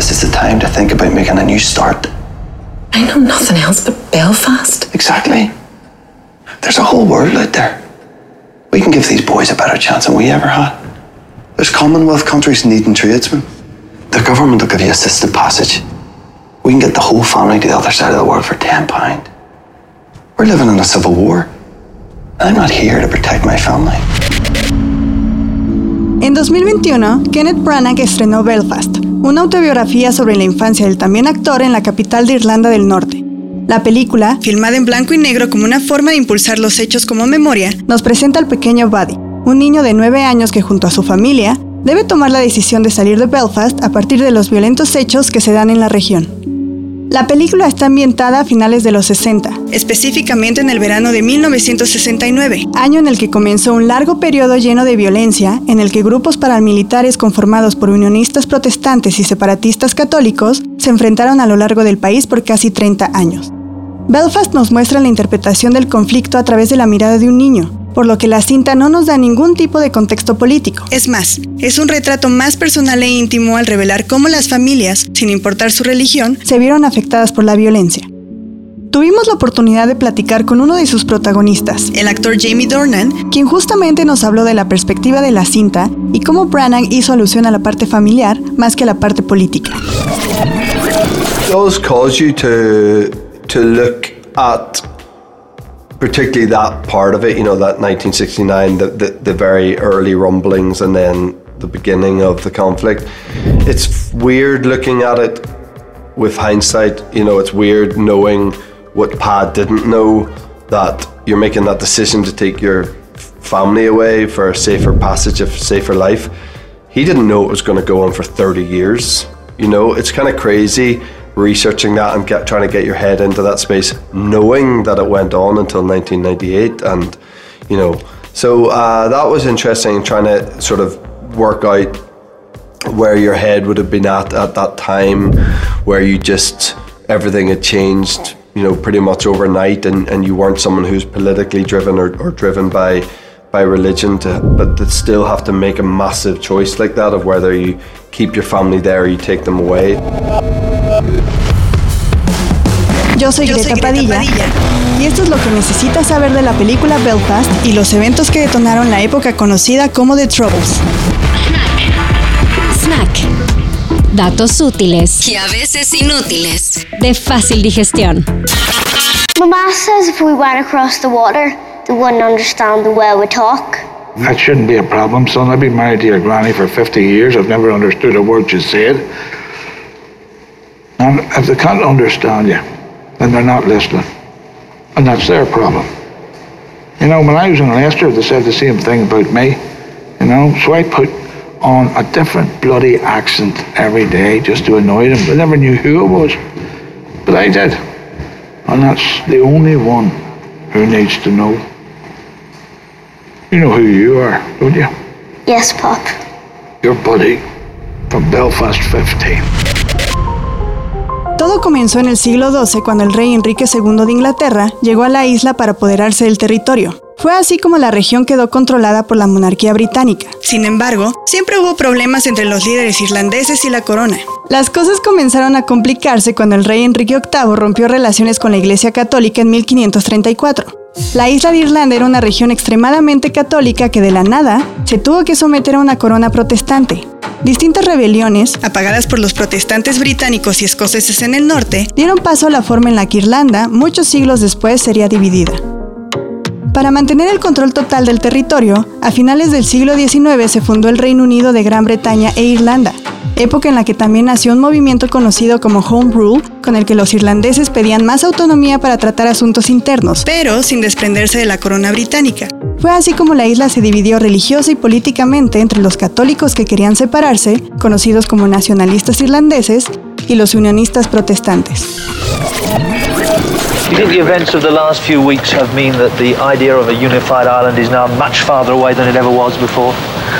This is the time to think about making a new start. I know nothing else but Belfast. Exactly. There's a whole world out there. We can give these boys a better chance than we ever had. There's Commonwealth countries needing tradesmen. The government will give you assisted passage. We can get the whole family to the other side of the world for £10. We're living in a civil war. I'm not here to protect my family. En 2021, Kenneth Branagh estrenó Belfast, una autobiografía sobre la infancia del también actor en la capital de Irlanda del Norte. La película, filmada en blanco y negro como una forma de impulsar los hechos como memoria, nos presenta al pequeño Buddy, un niño de 9 años que junto a su familia debe tomar la decisión de salir de Belfast a partir de los violentos hechos que se dan en la región. La película está ambientada a finales de los 60, específicamente en el verano de 1969, año en el que comenzó un largo periodo lleno de violencia en el que grupos paramilitares conformados por unionistas protestantes y separatistas católicos se enfrentaron a lo largo del país por casi 30 años. Belfast nos muestra la interpretación del conflicto a través de la mirada de un niño, por lo que la cinta no nos da ningún tipo de contexto político. Es más, es un retrato más personal e íntimo al revelar cómo las familias, sin importar su religión, se vieron afectadas por la violencia. Tuvimos la oportunidad de platicar con uno de sus protagonistas, el actor Jamie Dornan, quien justamente nos habló de la perspectiva de la cinta y cómo Branagh hizo alusión a la parte familiar más que a la parte política. particularly that part of it, you know, that 1969, the, the, the, very early rumblings and then the beginning of the conflict. It's weird looking at it with hindsight. You know, it's weird knowing what Pad didn't know that you're making that decision to take your family away for a safer passage of safer life. He didn't know it was going to go on for 30 years. You know, it's kind of crazy researching that and get, trying to get your head into that space, knowing that it went on until 1998, and you know, so uh, that was interesting. Trying to sort of work out where your head would have been at at that time, where you just everything had changed, you know, pretty much overnight, and, and you weren't someone who's politically driven or, or driven by by religion to but to still have to make a massive choice like that of whether you keep your family there or you take them away. Yo soy, Yo Greta, soy Greta Padilla, Padilla, y esto es lo que necesitas saber de la película Belfast y los eventos que detonaron la época conocida como The Troubles. Snack. Datos útiles y a veces inútiles de fácil digestión. Mama says if we went across the water, they wouldn't understand the way we talk. That shouldn't be a problem, son. I've been married to your granny for 50 years. I've never understood a word you said. And if they can't understand you, then they're not listening. And that's their problem. You know, when I was in Leicester, they said the same thing about me. You know, so I put on a different bloody accent every day just to annoy them. I never knew who it was. But I did. And that's the only one who needs to know. You know who you are, don't you? Yes, Pop. Your buddy from Belfast 15. Todo comenzó en el siglo XII cuando el rey Enrique II de Inglaterra llegó a la isla para apoderarse del territorio. Fue así como la región quedó controlada por la monarquía británica. Sin embargo, siempre hubo problemas entre los líderes irlandeses y la corona. Las cosas comenzaron a complicarse cuando el rey Enrique VIII rompió relaciones con la Iglesia Católica en 1534. La isla de Irlanda era una región extremadamente católica que de la nada se tuvo que someter a una corona protestante. Distintas rebeliones, apagadas por los protestantes británicos y escoceses en el norte, dieron paso a la forma en la que Irlanda, muchos siglos después, sería dividida. Para mantener el control total del territorio, a finales del siglo XIX se fundó el Reino Unido de Gran Bretaña e Irlanda, época en la que también nació un movimiento conocido como Home Rule, con el que los irlandeses pedían más autonomía para tratar asuntos internos, pero sin desprenderse de la corona británica. Fue así como la isla se dividió religiosa y políticamente entre los católicos que querían separarse, conocidos como nacionalistas irlandeses, y los unionistas protestantes. Do you think the events of the last few weeks have mean that the idea of a unified Ireland is now much farther away than it ever was before?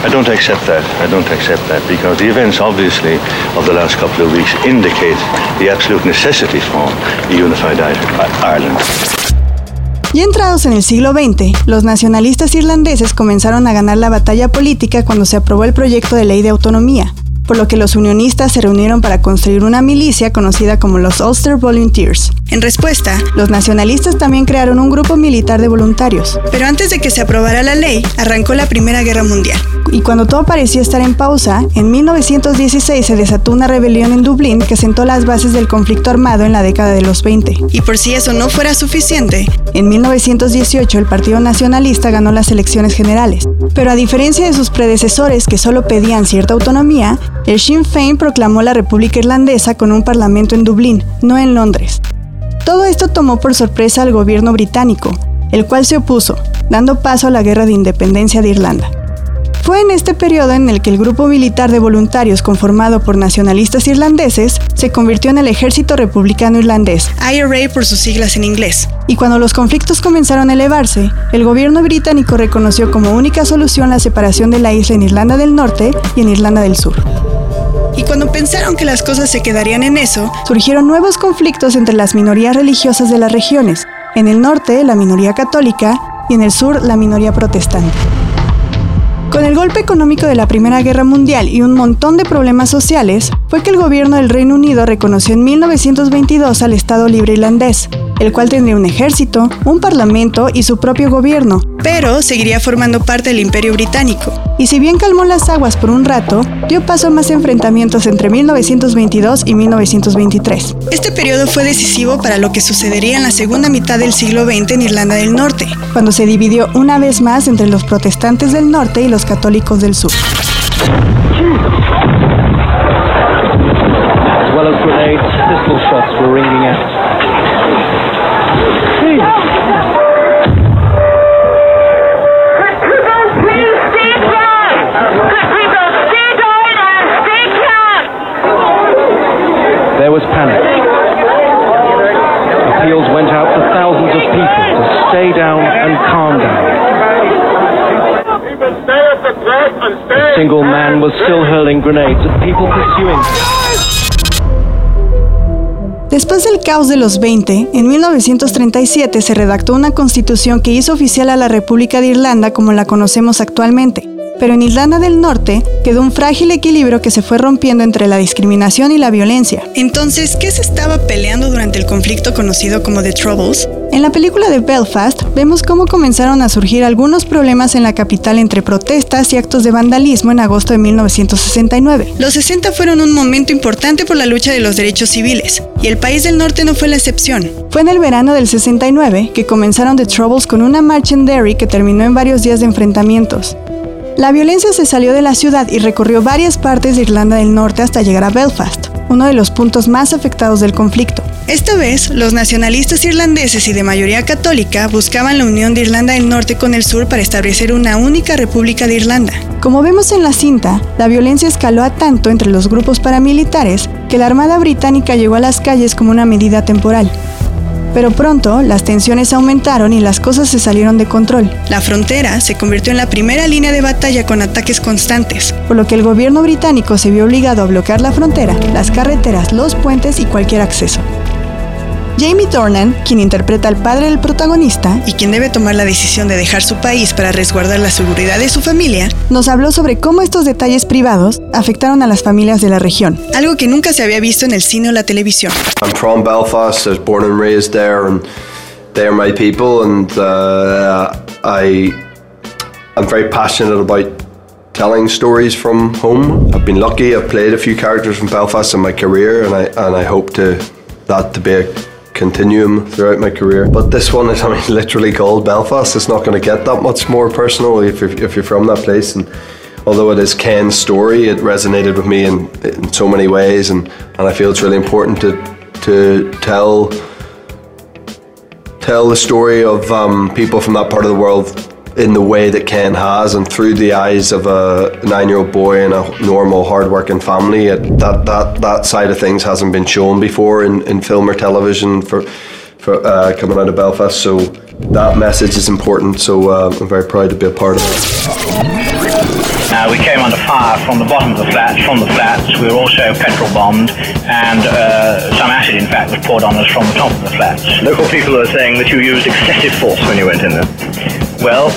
I don't accept that. I don't accept that because the events, obviously, of the last couple of weeks indicate the absolute necessity for a unified Ireland. Ya entrados en el siglo XX, los nacionalistas irlandeses comenzaron a ganar la batalla política cuando se aprobó el proyecto de ley de autonomía, por lo que los unionistas se reunieron para construir una milicia conocida como los Ulster Volunteers. En respuesta, los nacionalistas también crearon un grupo militar de voluntarios. Pero antes de que se aprobara la ley, arrancó la Primera Guerra Mundial. Y cuando todo parecía estar en pausa, en 1916 se desató una rebelión en Dublín que sentó las bases del conflicto armado en la década de los 20. Y por si eso no fuera suficiente, en 1918 el Partido Nacionalista ganó las elecciones generales. Pero a diferencia de sus predecesores que solo pedían cierta autonomía, el Sinn Féin proclamó la República Irlandesa con un parlamento en Dublín, no en Londres. Todo esto tomó por sorpresa al gobierno británico, el cual se opuso, dando paso a la Guerra de Independencia de Irlanda. Fue en este periodo en el que el grupo militar de voluntarios conformado por nacionalistas irlandeses se convirtió en el Ejército Republicano Irlandés, IRA por sus siglas en inglés. Y cuando los conflictos comenzaron a elevarse, el gobierno británico reconoció como única solución la separación de la isla en Irlanda del Norte y en Irlanda del Sur. Y cuando pensaron que las cosas se quedarían en eso, surgieron nuevos conflictos entre las minorías religiosas de las regiones. En el norte, la minoría católica, y en el sur, la minoría protestante. Con el golpe económico de la Primera Guerra Mundial y un montón de problemas sociales, fue que el gobierno del Reino Unido reconoció en 1922 al Estado Libre Irlandés, el cual tendría un ejército, un parlamento y su propio gobierno, pero seguiría formando parte del Imperio Británico. Y si bien calmó las aguas por un rato, dio paso a más enfrentamientos entre 1922 y 1923. Este periodo fue decisivo para lo que sucedería en la segunda mitad del siglo XX en Irlanda del Norte, cuando se dividió una vez más entre los protestantes del norte y los católicos del sur. There was panic. Appeals went out to thousands of people to stay down and calm down. A single man was still hurling grenades at people pursuing Después del caos de los 20, en 1937 se redactó una constitución que hizo oficial a la República de Irlanda como la conocemos actualmente pero en Irlanda del Norte quedó un frágil equilibrio que se fue rompiendo entre la discriminación y la violencia. Entonces, ¿qué se estaba peleando durante el conflicto conocido como The Troubles? En la película de Belfast vemos cómo comenzaron a surgir algunos problemas en la capital entre protestas y actos de vandalismo en agosto de 1969. Los 60 fueron un momento importante por la lucha de los derechos civiles, y el país del norte no fue la excepción. Fue en el verano del 69 que comenzaron The Troubles con una marcha en Derry que terminó en varios días de enfrentamientos. La violencia se salió de la ciudad y recorrió varias partes de Irlanda del Norte hasta llegar a Belfast, uno de los puntos más afectados del conflicto. Esta vez, los nacionalistas irlandeses y de mayoría católica buscaban la unión de Irlanda del Norte con el sur para establecer una única República de Irlanda. Como vemos en la cinta, la violencia escaló a tanto entre los grupos paramilitares que la Armada Británica llegó a las calles como una medida temporal. Pero pronto las tensiones aumentaron y las cosas se salieron de control. La frontera se convirtió en la primera línea de batalla con ataques constantes, por lo que el gobierno británico se vio obligado a bloquear la frontera, las carreteras, los puentes y cualquier acceso. Jamie Dornan, quien interpreta al padre del protagonista y quien debe tomar la decisión de dejar su país para resguardar la seguridad de su familia, nos habló sobre cómo estos detalles privados afectaron a las familias de la región, algo que nunca se había visto en el cine o la televisión. I'm from Belfast. I was born and raised there, and they're my people, and uh, I'm very passionate about telling stories from home. I've been lucky. I've played a few characters from Belfast in my career, and I and I hope to that to be a continuum throughout my career. But this one is, I mean, literally called Belfast. It's not going to get that much more personal if you're, if you're from that place. And although it is Ken's story, it resonated with me in, in so many ways, and, and I feel it's really important to to tell tell the story of um, people from that part of the world in the way that Ken has and through the eyes of a nine-year-old boy in a normal, hard-working family. It, that that that side of things hasn't been shown before in, in film or television for for uh, coming out of Belfast. So that message is important. So uh, I'm very proud to be a part of it. Uh, we came under fire from the bottom of the flats, from the flats. We were also petrol bombed, and uh, some acid, in fact, was poured on us from the top of the flats. Local people are saying that you used excessive force when you went in there. Well,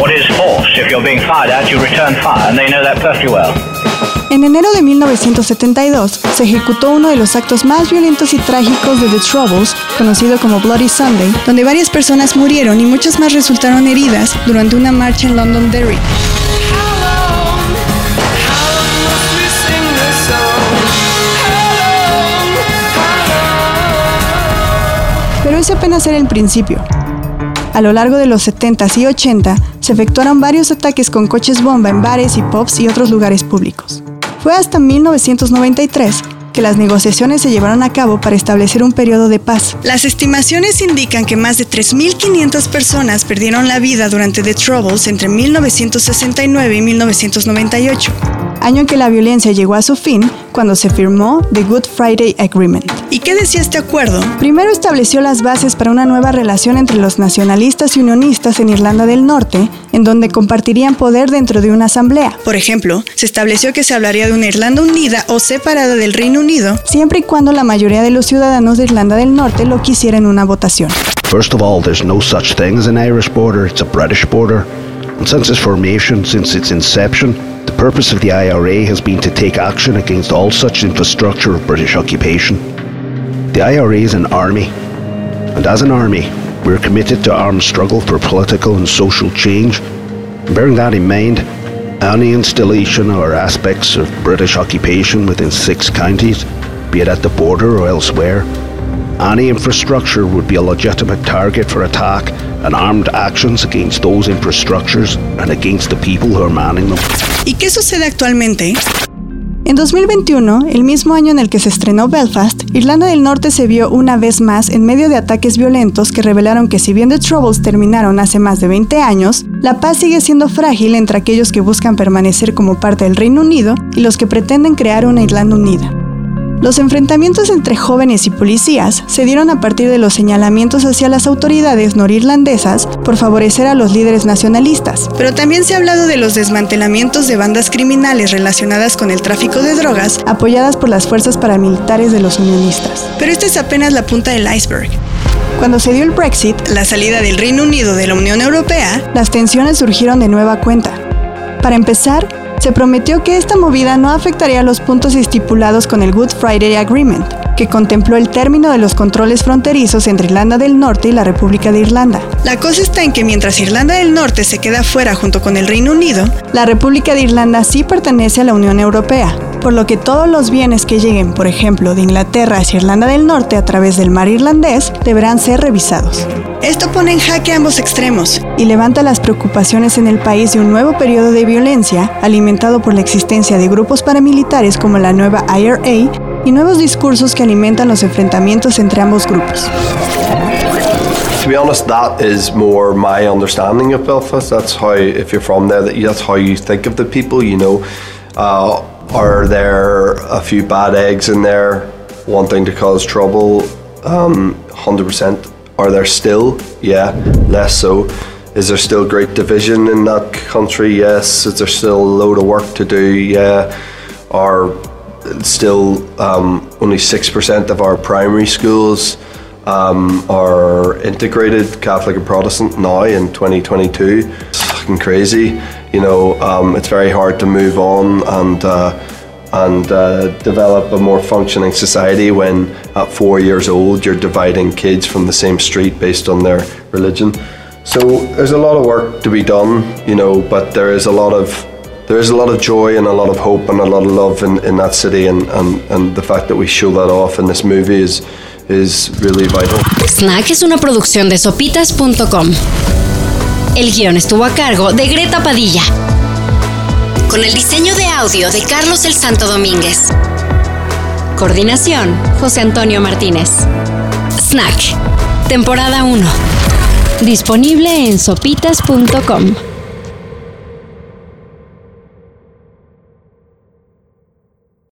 what is force? If you're being fired at, you return fire, and they know that perfectly well. En En enero de 1972 se ejecutó uno de los actos más violentos y trágicos de The Troubles, conocido como Bloody Sunday, donde varias personas murieron y muchas más resultaron heridas durante una marcha en Londonderry. Pero ese apenas era el principio. A lo largo de los 70s y 80 se efectuaron varios ataques con coches bomba en bares y pubs y otros lugares públicos. Fue hasta 1993 que las negociaciones se llevaron a cabo para establecer un periodo de paz. Las estimaciones indican que más de 3.500 personas perdieron la vida durante The Troubles entre 1969 y 1998 año en que la violencia llegó a su fin cuando se firmó The Good Friday Agreement. ¿Y qué decía este acuerdo? Primero estableció las bases para una nueva relación entre los nacionalistas y unionistas en Irlanda del Norte, en donde compartirían poder dentro de una asamblea. Por ejemplo, se estableció que se hablaría de una Irlanda unida o separada del Reino Unido, siempre y cuando la mayoría de los ciudadanos de Irlanda del Norte lo quisieran en una votación. First of all, there's no such thing as an Irish border, it's a British border. And since its formation, since its inception, the purpose of the IRA has been to take action against all such infrastructure of British occupation. The IRA is an army, and as an army, we're committed to armed struggle for political and social change. Bearing that in mind, any installation or aspects of British occupation within six counties, be it at the border or elsewhere, any infrastructure would be a legitimate target for attack and armed actions against those infrastructures and against the people who are manning them. ¿Y qué sucede actualmente? En 2021, el mismo año en el que se estrenó Belfast, Irlanda del Norte se vio una vez más en medio de ataques violentos que revelaron que si bien The Troubles terminaron hace más de 20 años, la paz sigue siendo frágil entre aquellos que buscan permanecer como parte del Reino Unido y los que pretenden crear una Irlanda unida. Los enfrentamientos entre jóvenes y policías se dieron a partir de los señalamientos hacia las autoridades norirlandesas por favorecer a los líderes nacionalistas. Pero también se ha hablado de los desmantelamientos de bandas criminales relacionadas con el tráfico de drogas apoyadas por las fuerzas paramilitares de los unionistas. Pero esta es apenas la punta del iceberg. Cuando se dio el Brexit, la salida del Reino Unido de la Unión Europea, las tensiones surgieron de nueva cuenta. Para empezar, se prometió que esta movida no afectaría los puntos estipulados con el Good Friday Agreement, que contempló el término de los controles fronterizos entre Irlanda del Norte y la República de Irlanda. La cosa está en que mientras Irlanda del Norte se queda fuera junto con el Reino Unido, la República de Irlanda sí pertenece a la Unión Europea, por lo que todos los bienes que lleguen, por ejemplo, de Inglaterra hacia Irlanda del Norte a través del mar irlandés, deberán ser revisados. Esto pone en jaque ambos extremos y levanta las preocupaciones en el país de un nuevo periodo de violencia alimentado por la existencia de grupos paramilitares como la nueva IRA y nuevos discursos que alimentan los enfrentamientos entre ambos grupos. To be honest, that is more my understanding of Belfast. That's how, if you're from there, that that's how you think of the people. You know, uh, are there a few bad eggs in there wanting to cause trouble? Um, hundred percent. Are there still? Yeah, less so. Is there still great division in that country? Yes. Is there still a load of work to do? Yeah. Are still um, only 6% of our primary schools um, are integrated Catholic and Protestant now in 2022. Fucking crazy. You know, um, it's very hard to move on and uh, and uh, develop a more functioning society when at four years old you're dividing kids from the same street based on their religion. So there's a lot of work to be done, you know, but there is a lot of there is a lot of joy and a lot of hope and a lot of love in, in that city and, and, and the fact that we show that off in this movie is is really vital. Snack es una producción de sopitas.com. El guion estuvo a cargo de Greta Padilla. Con el diseño de audio de Carlos el Santo Domínguez. Coordinación, José Antonio Martínez. Snack, temporada 1. Disponible en sopitas.com.